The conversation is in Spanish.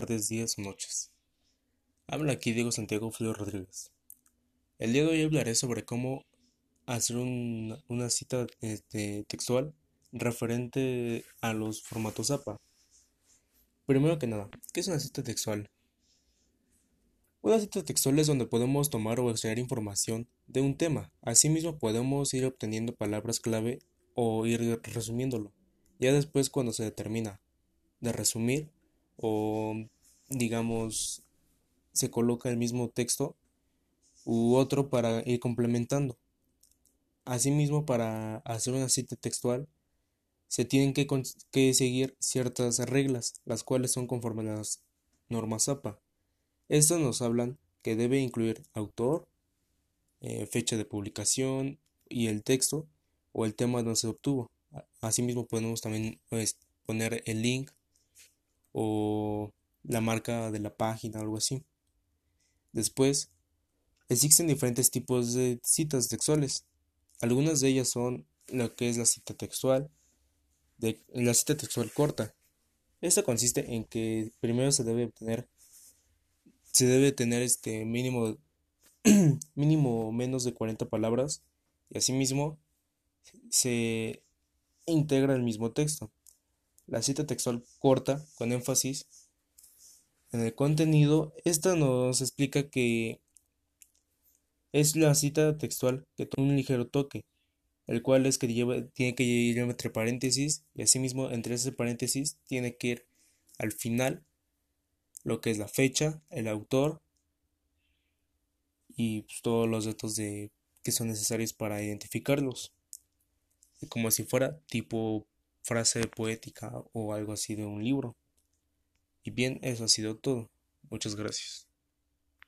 tardes, días o noches. Habla aquí Diego Santiago Flores Rodríguez. El día de hoy hablaré sobre cómo hacer una cita este, textual referente a los formatos APA. Primero que nada, ¿qué es una cita textual? Una cita textual es donde podemos tomar o extraer información de un tema. Asimismo, podemos ir obteniendo palabras clave o ir resumiéndolo. Ya después, cuando se determina de resumir o digamos se coloca el mismo texto u otro para ir complementando. Asimismo, para hacer una cita textual se tienen que, seguir ciertas reglas, las cuales son conforme a las normas APA. Estas nos hablan que debe incluir autor, eh, fecha de publicación y el texto o el tema donde se obtuvo. Asimismo podemos también pues, poner el link o la marca de la página algo así. Después, existen diferentes tipos de citas textuales. Algunas de ellas son lo que es la cita textual, de, la cita textual corta. Esta consiste en que primero se debe tener se debe tener este mínimo mínimo menos de 40 palabras y asimismo se integra el mismo texto. La cita textual corta, con énfasis en el contenido, esta nos explica que es la cita textual que toma un ligero toque, el cual es que tiene que ir entre paréntesis y asimismo entre ese paréntesis tiene que ir al final lo que es la fecha, el autor y pues, todos los datos de, que son necesarios para identificarlos, como si fuera tipo frase poética o algo así de un libro. Y bien, eso ha sido todo. Muchas gracias.